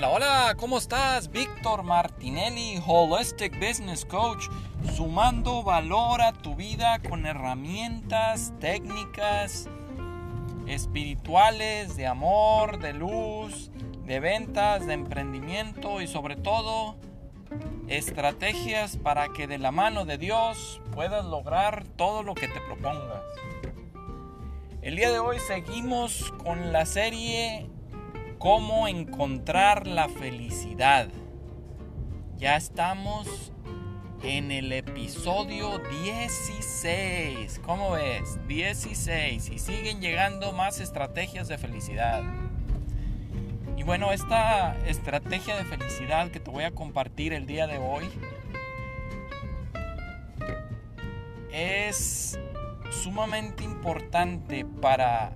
Hola, hola, ¿cómo estás? Víctor Martinelli, Holistic Business Coach, sumando valor a tu vida con herramientas, técnicas espirituales, de amor, de luz, de ventas, de emprendimiento y sobre todo estrategias para que de la mano de Dios puedas lograr todo lo que te propongas. El día de hoy seguimos con la serie cómo encontrar la felicidad. Ya estamos en el episodio 16. ¿Cómo ves? 16. Y siguen llegando más estrategias de felicidad. Y bueno, esta estrategia de felicidad que te voy a compartir el día de hoy es sumamente importante para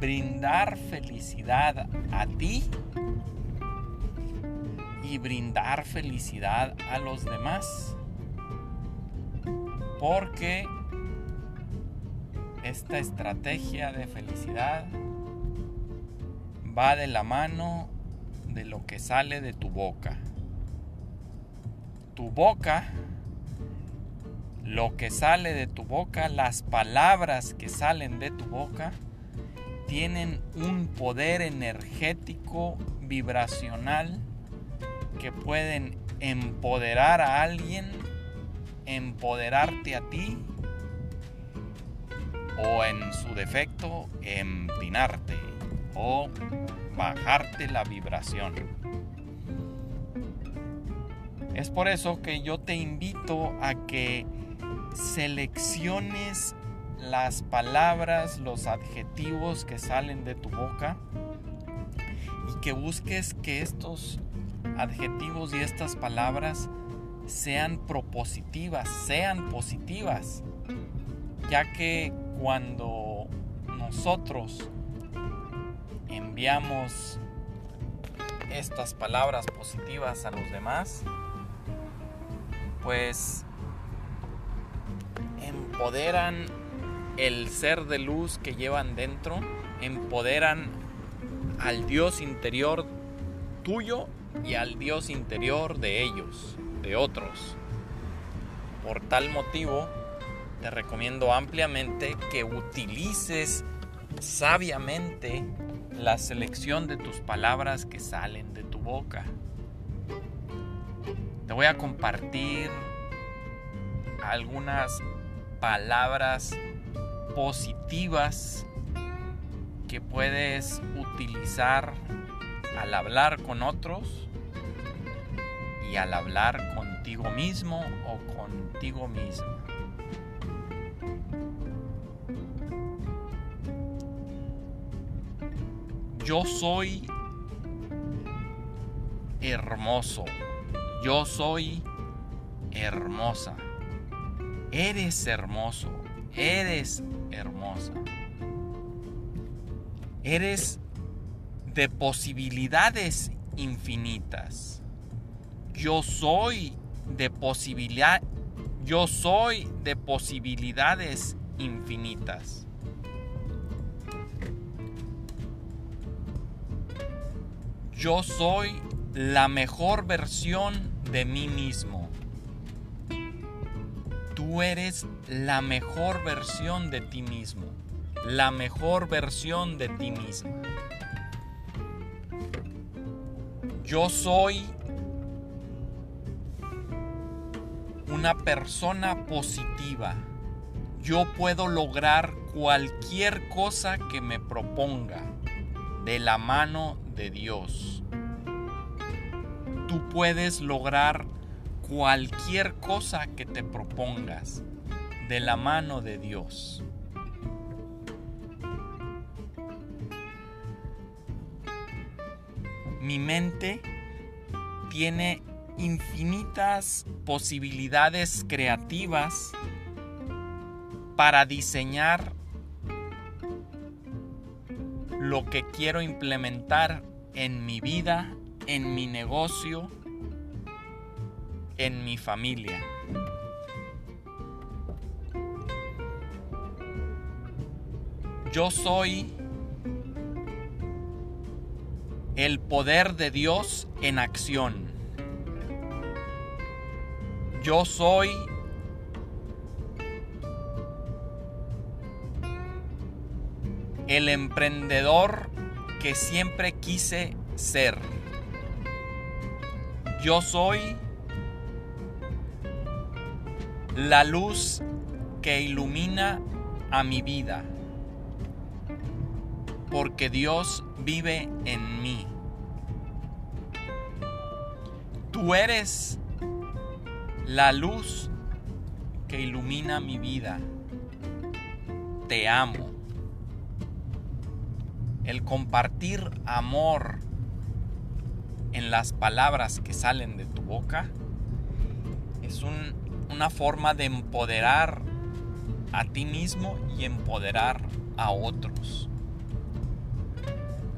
brindar felicidad a ti y brindar felicidad a los demás. Porque esta estrategia de felicidad va de la mano de lo que sale de tu boca. Tu boca, lo que sale de tu boca, las palabras que salen de tu boca, tienen un poder energético vibracional que pueden empoderar a alguien, empoderarte a ti o en su defecto empinarte o bajarte la vibración. Es por eso que yo te invito a que selecciones las palabras, los adjetivos que salen de tu boca y que busques que estos adjetivos y estas palabras sean propositivas, sean positivas, ya que cuando nosotros enviamos estas palabras positivas a los demás, pues empoderan el ser de luz que llevan dentro, empoderan al Dios interior tuyo y al Dios interior de ellos, de otros. Por tal motivo, te recomiendo ampliamente que utilices sabiamente la selección de tus palabras que salen de tu boca. Te voy a compartir algunas palabras positivas que puedes utilizar al hablar con otros y al hablar contigo mismo o contigo mismo. Yo soy hermoso. Yo soy hermosa. Eres hermoso. Eres hermosa. Eres de posibilidades infinitas. Yo soy de posibilidad yo soy de posibilidades infinitas. Yo soy la mejor versión de mí mismo. Tú eres la mejor versión de ti mismo, la mejor versión de ti mismo. Yo soy una persona positiva. Yo puedo lograr cualquier cosa que me proponga de la mano de Dios. Tú puedes lograr cualquier cosa que te propongas de la mano de Dios. Mi mente tiene infinitas posibilidades creativas para diseñar lo que quiero implementar en mi vida, en mi negocio, en mi familia. Yo soy el poder de Dios en acción. Yo soy el emprendedor que siempre quise ser. Yo soy la luz que ilumina a mi vida, porque Dios vive en mí. Tú eres la luz que ilumina mi vida. Te amo. El compartir amor en las palabras que salen de tu boca es una forma de empoderar a ti mismo y empoderar a otros.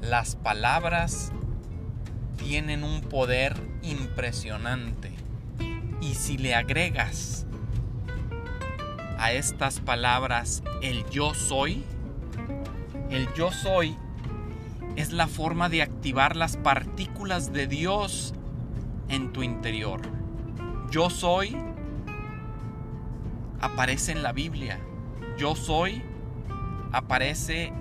Las palabras tienen un poder impresionante y si le agregas a estas palabras el yo soy, el yo soy es la forma de activar las partículas de Dios en tu interior. Yo soy aparece en la Biblia. Yo soy aparece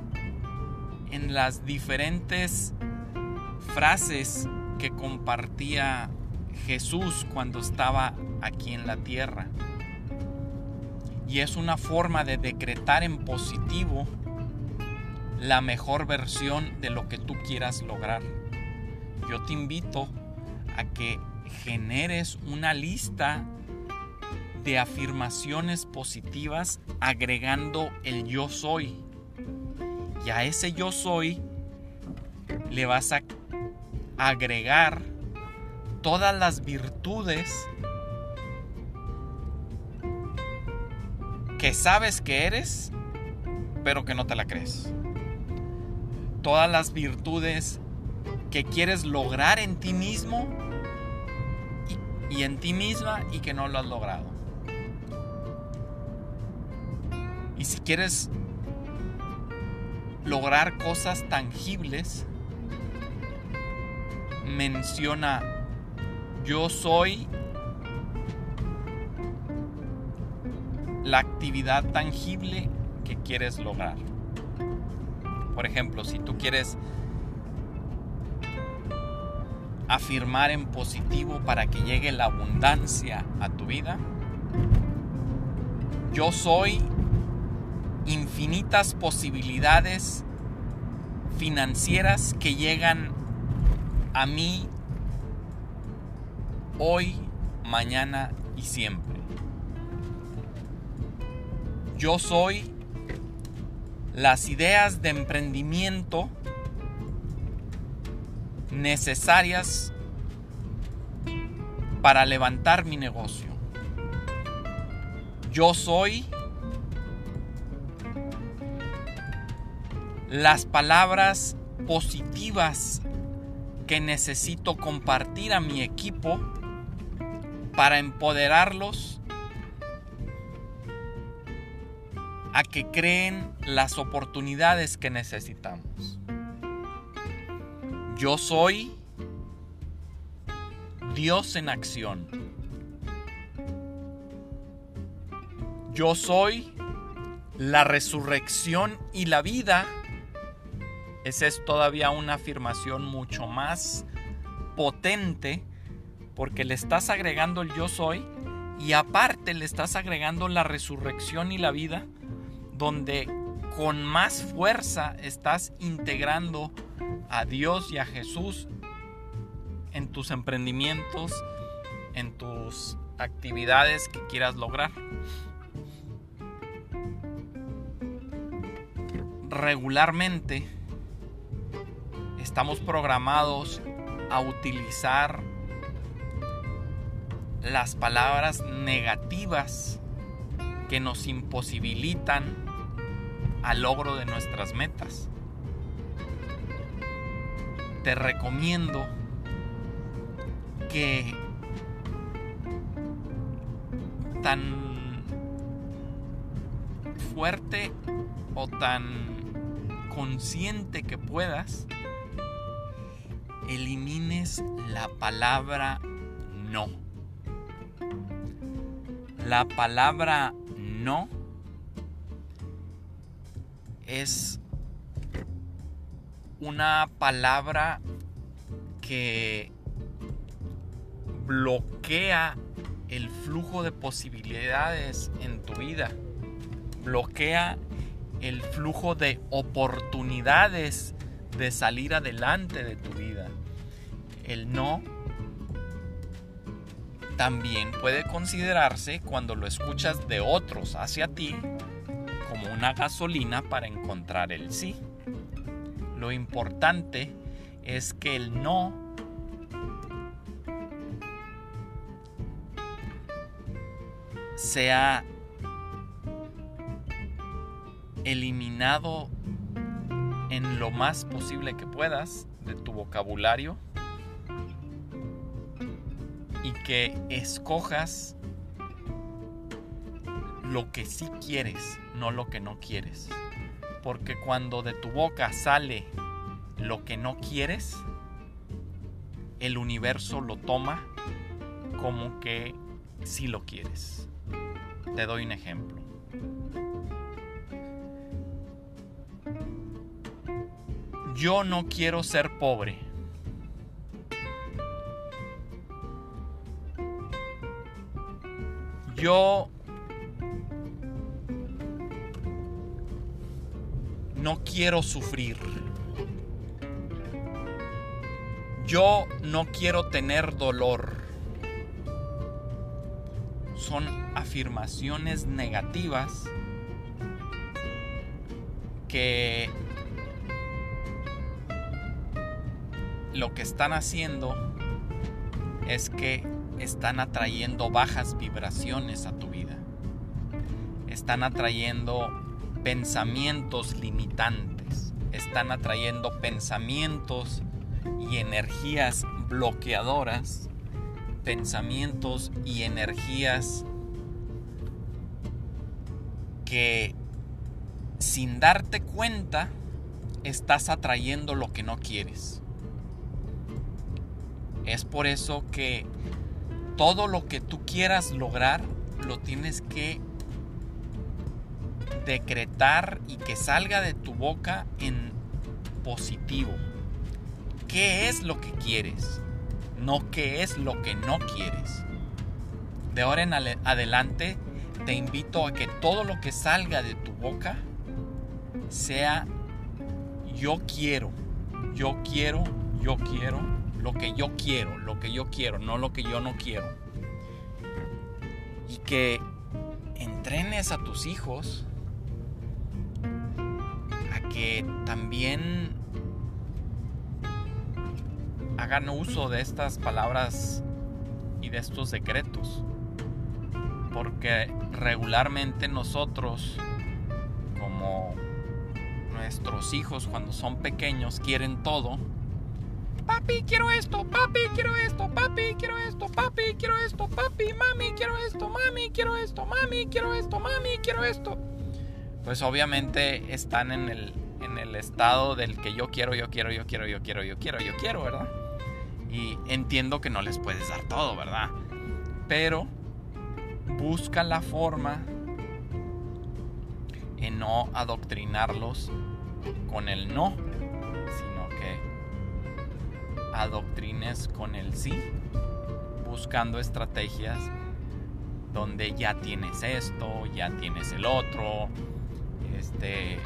en las diferentes frases que compartía Jesús cuando estaba aquí en la tierra. Y es una forma de decretar en positivo la mejor versión de lo que tú quieras lograr. Yo te invito a que generes una lista de afirmaciones positivas agregando el yo soy. Y a ese yo soy le vas a agregar todas las virtudes que sabes que eres, pero que no te la crees. Todas las virtudes que quieres lograr en ti mismo y, en ti misma y que no lo has logrado. Y si quieres lograr cosas tangibles, menciona yo soy la actividad tangible que quieres lograr. Por ejemplo, si tú quieres afirmar en positivo para que llegue la abundancia a tu vida, yo soy infinitas posibilidades financieras que llegan a mí hoy, mañana y siempre. Yo soy las ideas de emprendimiento necesarias para levantar mi negocio. Yo soy las palabras positivas que necesito compartir a mi equipo para empoderarlos a que creen las oportunidades que necesitamos. Yo soy Dios en acción. Yo soy la resurrección y la vida. Esa es todavía una afirmación mucho más potente porque le estás agregando el yo soy y aparte le estás agregando la resurrección y la vida, donde con más fuerza estás integrando a Dios y a Jesús en tus emprendimientos, en tus actividades que quieras lograr. Regularmente estamos programados a utilizar las palabras negativas que nos imposibilitan al logro de nuestras metas. Te recomiendo que tan fuerte o tan consciente que puedas, elimines la palabra no. La palabra no es una palabra que bloquea el flujo de posibilidades en tu vida. Bloquea el flujo de oportunidades de salir adelante de tu vida. El no también puede considerarse cuando lo escuchas de otros hacia ti como una gasolina para encontrar el sí. Lo importante es que el no sea eliminado en lo más posible que puedas de tu vocabulario y que escojas lo que sí quieres, no lo que no quieres. Porque cuando de tu boca sale lo que no quieres, el universo lo toma como que sí lo quieres. Te doy un ejemplo. Yo no quiero ser pobre. Yo no quiero sufrir. Yo no quiero tener dolor. Son afirmaciones negativas que lo que están haciendo es que están atrayendo bajas vibraciones a tu vida. Están atrayendo pensamientos limitantes. Están atrayendo pensamientos y energías bloqueadoras. Pensamientos y energías que sin darte cuenta estás atrayendo lo que no quieres. Es por eso que todo lo que tú quieras lograr lo tienes que decretar y que salga de tu boca en positivo. ¿Qué es lo que quieres? No qué es lo que no quieres. De ahora en adelante te invito a que todo lo que salga de tu boca sea yo quiero, yo quiero, yo quiero, lo que yo quiero, lo que yo quiero, no lo que yo no quiero. Y que entrenes a tus hijos a que también hagan uso de estas palabras y de estos secretos. Porque regularmente nosotros, como nuestros hijos cuando son pequeños, quieren todo papi, quiero esto, papi, quiero esto, papi, quiero esto, papi, quiero esto, papi, mami, quiero esto, mami, quiero esto, mami, quiero esto, mami, quiero esto. Pues obviamente están en el, en el estado del que yo quiero, yo quiero, yo quiero, yo quiero, yo quiero, yo quiero, ¿verdad? Y entiendo que no les puedes dar todo, ¿verdad? Pero busca la forma en no adoctrinarlos con el no adoctrines con el sí, buscando estrategias donde ya tienes esto, ya tienes el otro, este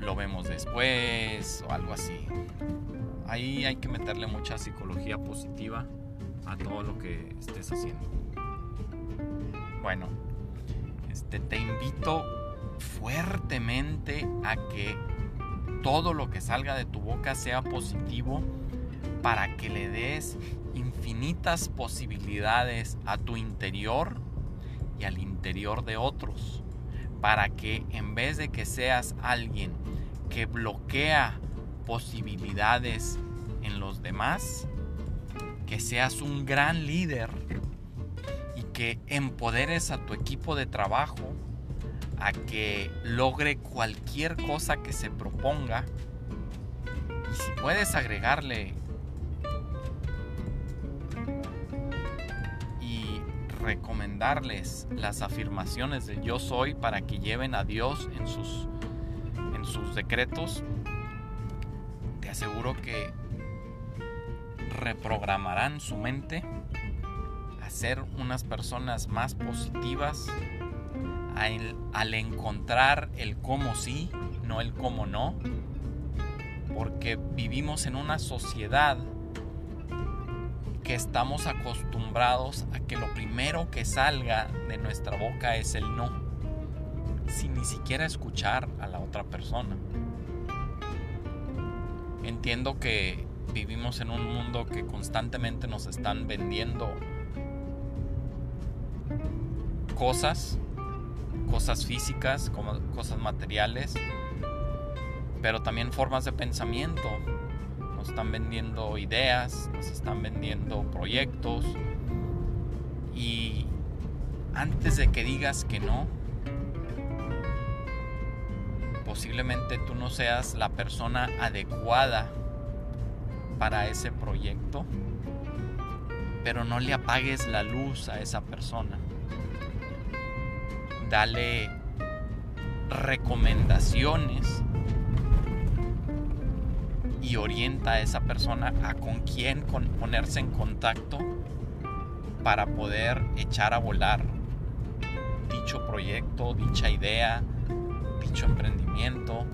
lo vemos después o algo así. Ahí hay que meterle mucha psicología positiva a todo lo que estés haciendo. Bueno, este te invito fuertemente a que todo lo que salga de tu boca sea positivo para que le des infinitas posibilidades a tu interior y al interior de otros. Para que en vez de que seas alguien que bloquea posibilidades en los demás, que seas un gran líder y que empoderes a tu equipo de trabajo a que logre cualquier cosa que se proponga Y si puedes agregarle y recomendarles las afirmaciones del yo soy para que lleven a Dios en sus, en sus decretos, te aseguro que reprogramarán su mente a ser unas personas más positivas al, encontrar el cómo sí, no el cómo no, porque vivimos en una sociedad que estamos acostumbrados a que lo primero que salga de nuestra boca es el no, sin ni siquiera escuchar a la otra persona. Entiendo que vivimos en un mundo que constantemente nos están vendiendo cosas, cosas físicas, como cosas materiales, pero también formas de pensamiento. Nos están vendiendo ideas, nos están vendiendo proyectos y antes de que digas que no, posiblemente tú no seas la persona adecuada para ese proyecto, pero no le apagues la luz a esa persona. Dale recomendaciones y orienta a esa persona a con quién ponerse en contacto para poder echar a volar dicho proyecto, dicha idea, dicho emprendimiento.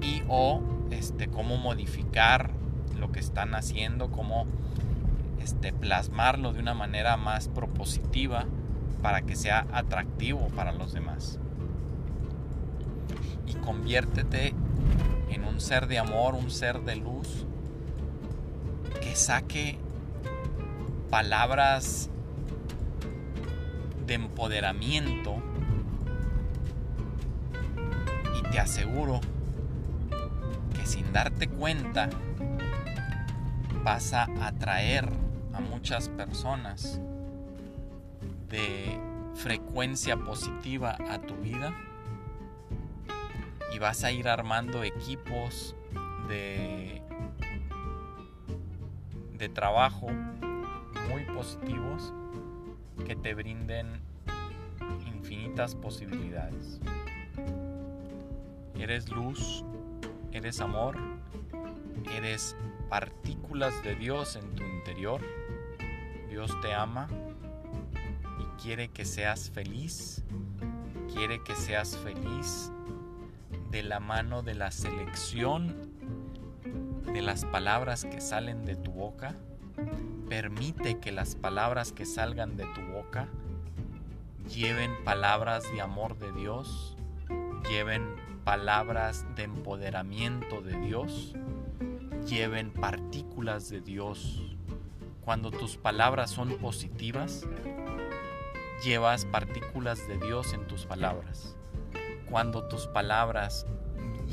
Y o este, cómo modificar lo que están haciendo, cómo este, plasmarlo de una manera más propositiva para que sea atractivo para los demás. Y conviértete en un ser de amor, un ser de luz, que saque palabras de empoderamiento y te aseguro sin darte cuenta vas a atraer a muchas personas de frecuencia positiva a tu vida y vas a ir armando equipos de, de trabajo muy positivos que te brinden infinitas posibilidades. Eres luz eres amor, eres partículas de Dios en tu interior. Dios te ama y quiere que seas feliz, quiere que seas feliz de la mano de la selección de las palabras que salen de tu boca. Permite que las palabras que salgan de tu boca lleven palabras de amor de Dios, lleven palabras de empoderamiento de Dios lleven partículas de Dios. Cuando tus palabras son positivas, llevas partículas de Dios en tus palabras. Cuando tus palabras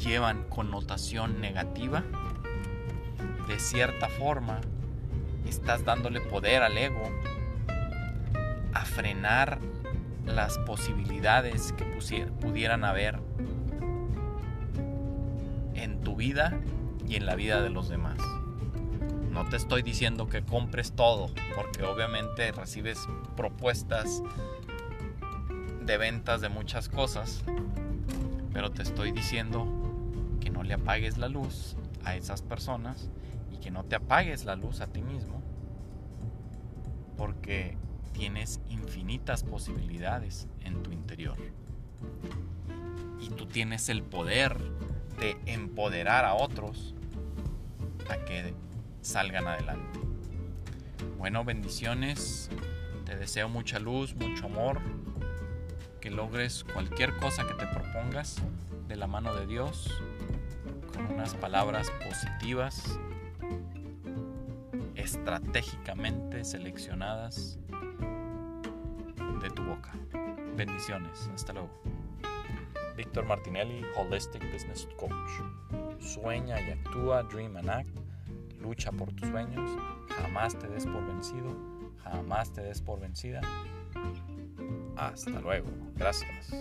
llevan connotación negativa, de cierta forma estás dándole poder al ego a frenar las posibilidades que pudieran haber tu vida y en la vida de los demás. No te estoy diciendo que compres todo, porque obviamente recibes propuestas de ventas de muchas cosas, pero te estoy diciendo que no le apagues la luz a esas personas y que no te apagues la luz a ti mismo, porque tienes infinitas posibilidades en tu interior. Y tú tienes el poder de empoderar a otros a que salgan adelante. Bueno, bendiciones. Te deseo mucha luz, mucho amor. Que logres cualquier cosa que te propongas de la mano de Dios con unas palabras positivas, estratégicamente seleccionadas de tu boca. Bendiciones. Hasta luego. Víctor Martinelli, Holistic Business Coach. Sueña y actúa, dream and act. Lucha por tus sueños. Jamás te des por vencido. Jamás te des por vencida. Hasta luego. Gracias.